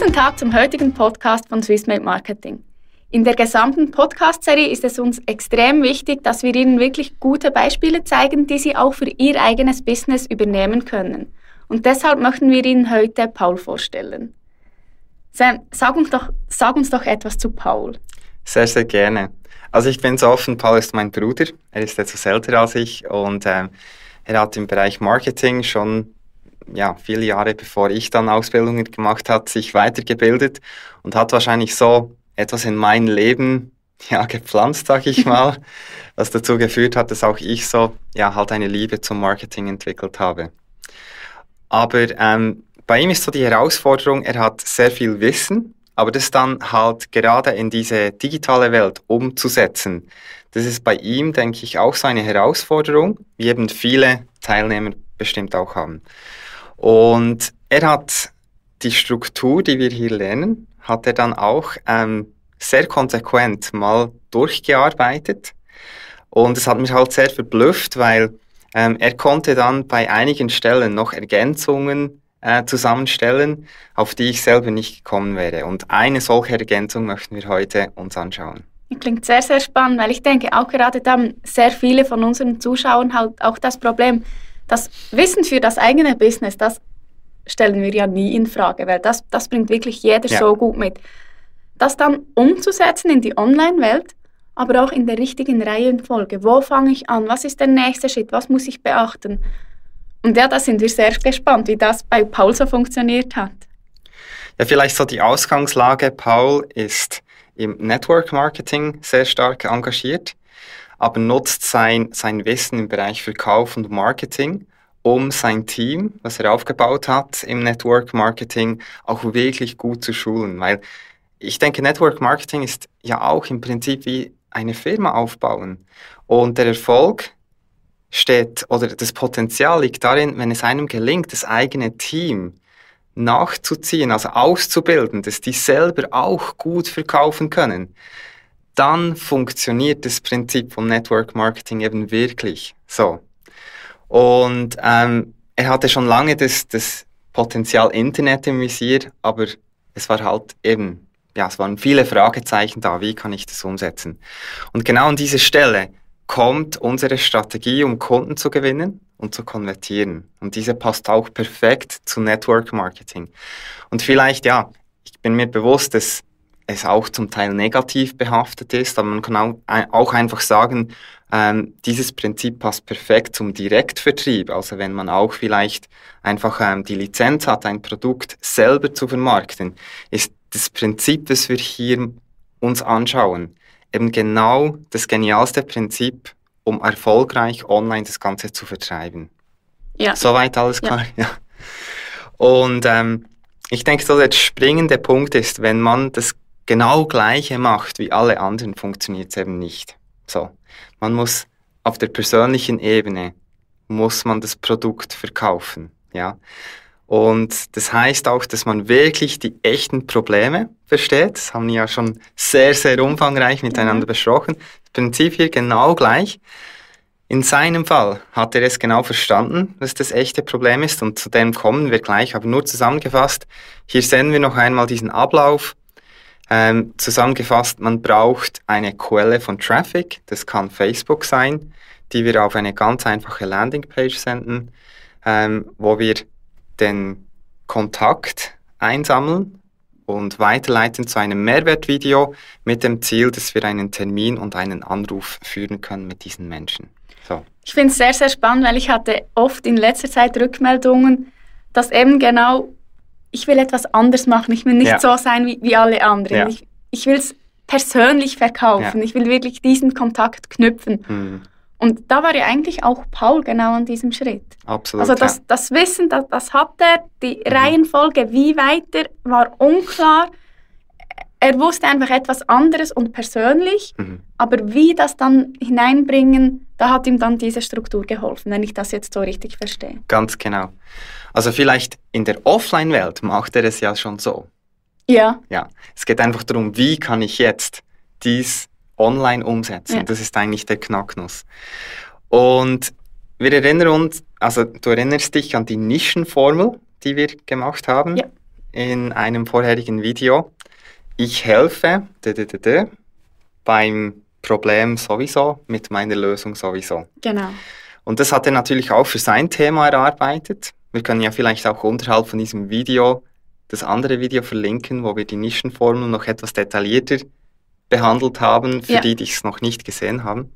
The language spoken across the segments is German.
Guten Tag zum heutigen Podcast von Swissmade Marketing. In der gesamten Podcast-Serie ist es uns extrem wichtig, dass wir Ihnen wirklich gute Beispiele zeigen, die Sie auch für Ihr eigenes Business übernehmen können. Und deshalb möchten wir Ihnen heute Paul vorstellen. Sam, sag uns doch, sag uns doch etwas zu Paul. Sehr, sehr gerne. Also ich bin so offen, Paul ist mein Bruder. Er ist etwas älter als ich und ähm, er hat im Bereich Marketing schon ja, viele Jahre bevor ich dann Ausbildungen gemacht habe, sich weitergebildet und hat wahrscheinlich so etwas in mein Leben ja, gepflanzt, sag ich mal, was dazu geführt hat, dass auch ich so ja, halt eine Liebe zum Marketing entwickelt habe. Aber ähm, bei ihm ist so die Herausforderung, er hat sehr viel Wissen, aber das dann halt gerade in diese digitale Welt umzusetzen. Das ist bei ihm, denke ich, auch so eine Herausforderung, wie eben viele Teilnehmer bestimmt auch haben. Und er hat die Struktur, die wir hier lernen, hat er dann auch ähm, sehr konsequent mal durchgearbeitet. Und es hat mich halt sehr verblüfft, weil ähm, er konnte dann bei einigen Stellen noch Ergänzungen äh, zusammenstellen, auf die ich selber nicht gekommen wäre. Und eine solche Ergänzung möchten wir heute uns anschauen. Klingt sehr, sehr spannend, weil ich denke, auch gerade da haben sehr viele von unseren Zuschauern halt auch das Problem, das Wissen für das eigene Business, das stellen wir ja nie in Frage, weil das, das bringt wirklich jeder ja. so gut mit. Das dann umzusetzen in die Online-Welt, aber auch in der richtigen Reihenfolge. Wo fange ich an? Was ist der nächste Schritt? Was muss ich beachten? Und ja, da sind wir sehr gespannt, wie das bei Paul so funktioniert hat. Ja, vielleicht so die Ausgangslage. Paul ist im Network Marketing sehr stark engagiert aber nutzt sein, sein Wissen im Bereich Verkauf und Marketing, um sein Team, was er aufgebaut hat im Network Marketing, auch wirklich gut zu schulen. Weil ich denke, Network Marketing ist ja auch im Prinzip wie eine Firma aufbauen. Und der Erfolg steht, oder das Potenzial liegt darin, wenn es einem gelingt, das eigene Team nachzuziehen, also auszubilden, dass die selber auch gut verkaufen können dann funktioniert das Prinzip vom Network Marketing eben wirklich so. Und ähm, er hatte schon lange das, das Potenzial Internet im Visier, aber es war halt eben, ja, es waren viele Fragezeichen da, wie kann ich das umsetzen? Und genau an dieser Stelle kommt unsere Strategie, um Kunden zu gewinnen und zu konvertieren. Und diese passt auch perfekt zu Network Marketing. Und vielleicht, ja, ich bin mir bewusst, dass es auch zum Teil negativ behaftet ist, aber man kann auch, auch einfach sagen, ähm, dieses Prinzip passt perfekt zum Direktvertrieb. Also wenn man auch vielleicht einfach ähm, die Lizenz hat, ein Produkt selber zu vermarkten, ist das Prinzip, das wir hier uns anschauen, eben genau das genialste Prinzip, um erfolgreich online das Ganze zu vertreiben. Ja. Soweit alles klar? Ja. ja. Und ähm, ich denke, so der springende Punkt ist, wenn man das genau gleiche macht wie alle anderen, funktioniert es eben nicht. So, man muss auf der persönlichen Ebene muss man das Produkt verkaufen, ja. Und das heißt auch, dass man wirklich die echten Probleme versteht. Das haben wir ja schon sehr, sehr umfangreich miteinander mhm. besprochen. Das Prinzip hier genau gleich. In seinem Fall hat er es genau verstanden, was das echte Problem ist und zu dem kommen wir gleich. Aber nur zusammengefasst, hier sehen wir noch einmal diesen Ablauf. Ähm, zusammengefasst, man braucht eine Quelle von Traffic, das kann Facebook sein, die wir auf eine ganz einfache Landingpage senden, ähm, wo wir den Kontakt einsammeln und weiterleiten zu einem Mehrwertvideo mit dem Ziel, dass wir einen Termin und einen Anruf führen können mit diesen Menschen. So. Ich finde es sehr, sehr spannend, weil ich hatte oft in letzter Zeit Rückmeldungen, dass eben genau ich will etwas anders machen. Ich will nicht ja. so sein wie, wie alle anderen. Ja. Ich, ich will es persönlich verkaufen. Ja. Ich will wirklich diesen Kontakt knüpfen. Mhm. Und da war ja eigentlich auch Paul genau an diesem Schritt. Absolut. Also das, das Wissen, das, das hat er, die mhm. Reihenfolge, wie weiter, war unklar. Er wusste einfach etwas anderes und persönlich, mhm. aber wie das dann hineinbringen, da hat ihm dann diese Struktur geholfen, wenn ich das jetzt so richtig verstehe. Ganz genau. Also vielleicht in der Offline-Welt macht er es ja schon so. Ja. Ja. Es geht einfach darum, wie kann ich jetzt dies online umsetzen. Ja. Das ist eigentlich der Knacknuss. Und wir erinnern uns, also du erinnerst dich an die Nischenformel, die wir gemacht haben. Ja. in einem vorherigen Video, ich helfe beim Problem sowieso, mit meiner Lösung sowieso. Genau. Und das hat er natürlich auch für sein Thema erarbeitet. Wir können ja vielleicht auch unterhalb von diesem Video das andere Video verlinken, wo wir die Nischenformel noch etwas detaillierter behandelt haben, für ja. die, die es noch nicht gesehen haben.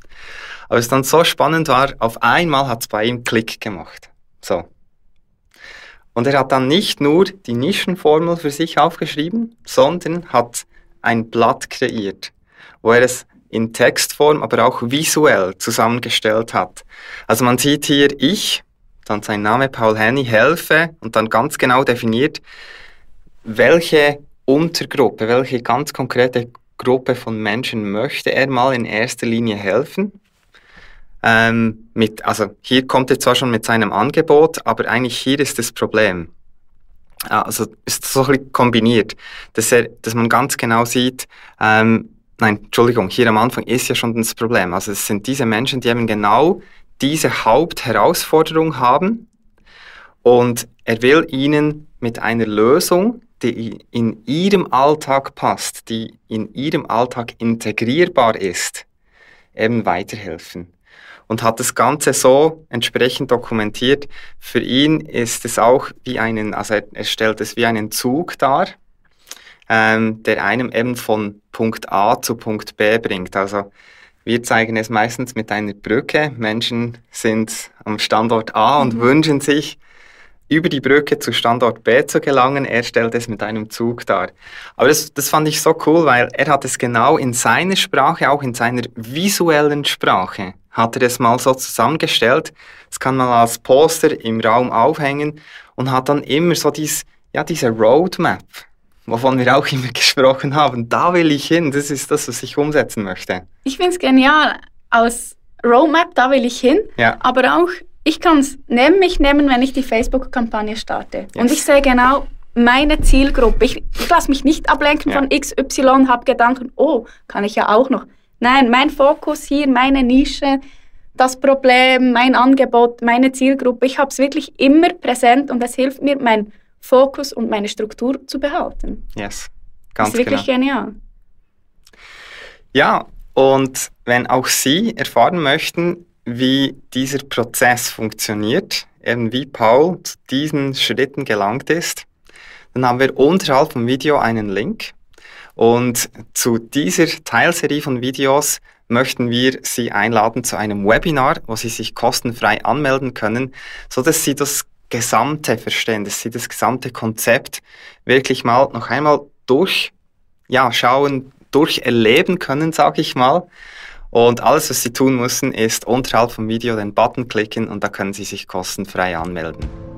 Aber es dann so spannend war, auf einmal hat es bei ihm Klick gemacht. So. Und er hat dann nicht nur die Nischenformel für sich aufgeschrieben, sondern hat ein Blatt kreiert, wo er es in Textform, aber auch visuell zusammengestellt hat. Also man sieht hier ich, dann sein Name Paul Henny, helfe und dann ganz genau definiert, welche Untergruppe, welche ganz konkrete Gruppe von Menschen möchte er mal in erster Linie helfen. Ähm, mit, also hier kommt er zwar schon mit seinem Angebot, aber eigentlich hier ist das Problem. Also ist so ein bisschen kombiniert, dass, er, dass man ganz genau sieht, ähm, nein, Entschuldigung, hier am Anfang ist ja schon das Problem. Also es sind diese Menschen, die eben genau diese Hauptherausforderung haben und er will ihnen mit einer Lösung, die in ihrem Alltag passt, die in ihrem Alltag integrierbar ist, eben weiterhelfen und hat das Ganze so entsprechend dokumentiert. Für ihn ist es auch wie einen, also er stellt es wie einen Zug dar, ähm, der einem eben von Punkt A zu Punkt B bringt. Also wir zeigen es meistens mit einer Brücke. Menschen sind am Standort A und mhm. wünschen sich, über die Brücke zu Standort B zu gelangen. Er stellt es mit einem Zug dar. Aber das, das fand ich so cool, weil er hat es genau in seiner Sprache, auch in seiner visuellen Sprache, hat er es mal so zusammengestellt. Das kann man als Poster im Raum aufhängen und hat dann immer so dies, ja, diese Roadmap, wovon wir auch immer gesprochen haben. Da will ich hin. Das ist das, was ich umsetzen möchte. Ich finde es genial. Aus Roadmap, da will ich hin. Ja. Aber auch ich kann es neben mich nehmen, wenn ich die Facebook-Kampagne starte. Yes. Und ich sehe genau meine Zielgruppe. Ich, ich lasse mich nicht ablenken ja. von XY, habe Gedanken, oh, kann ich ja auch noch. Nein, mein Fokus hier, meine Nische, das Problem, mein Angebot, meine Zielgruppe, ich habe es wirklich immer präsent und es hilft mir, meinen Fokus und meine Struktur zu behalten. Yes, ganz Das ist wirklich genau. genial. Ja, und wenn auch Sie erfahren möchten, wie dieser Prozess funktioniert, eben wie Paul zu diesen Schritten gelangt ist, dann haben wir unterhalb vom Video einen Link. Und zu dieser Teilserie von Videos möchten wir Sie einladen zu einem Webinar, wo Sie sich kostenfrei anmelden können, so dass Sie das Gesamte verstehen, dass Sie das gesamte Konzept wirklich mal noch einmal durch, ja, durcherleben können, sage ich mal. Und alles, was Sie tun müssen, ist unterhalb vom Video den Button klicken und da können Sie sich kostenfrei anmelden.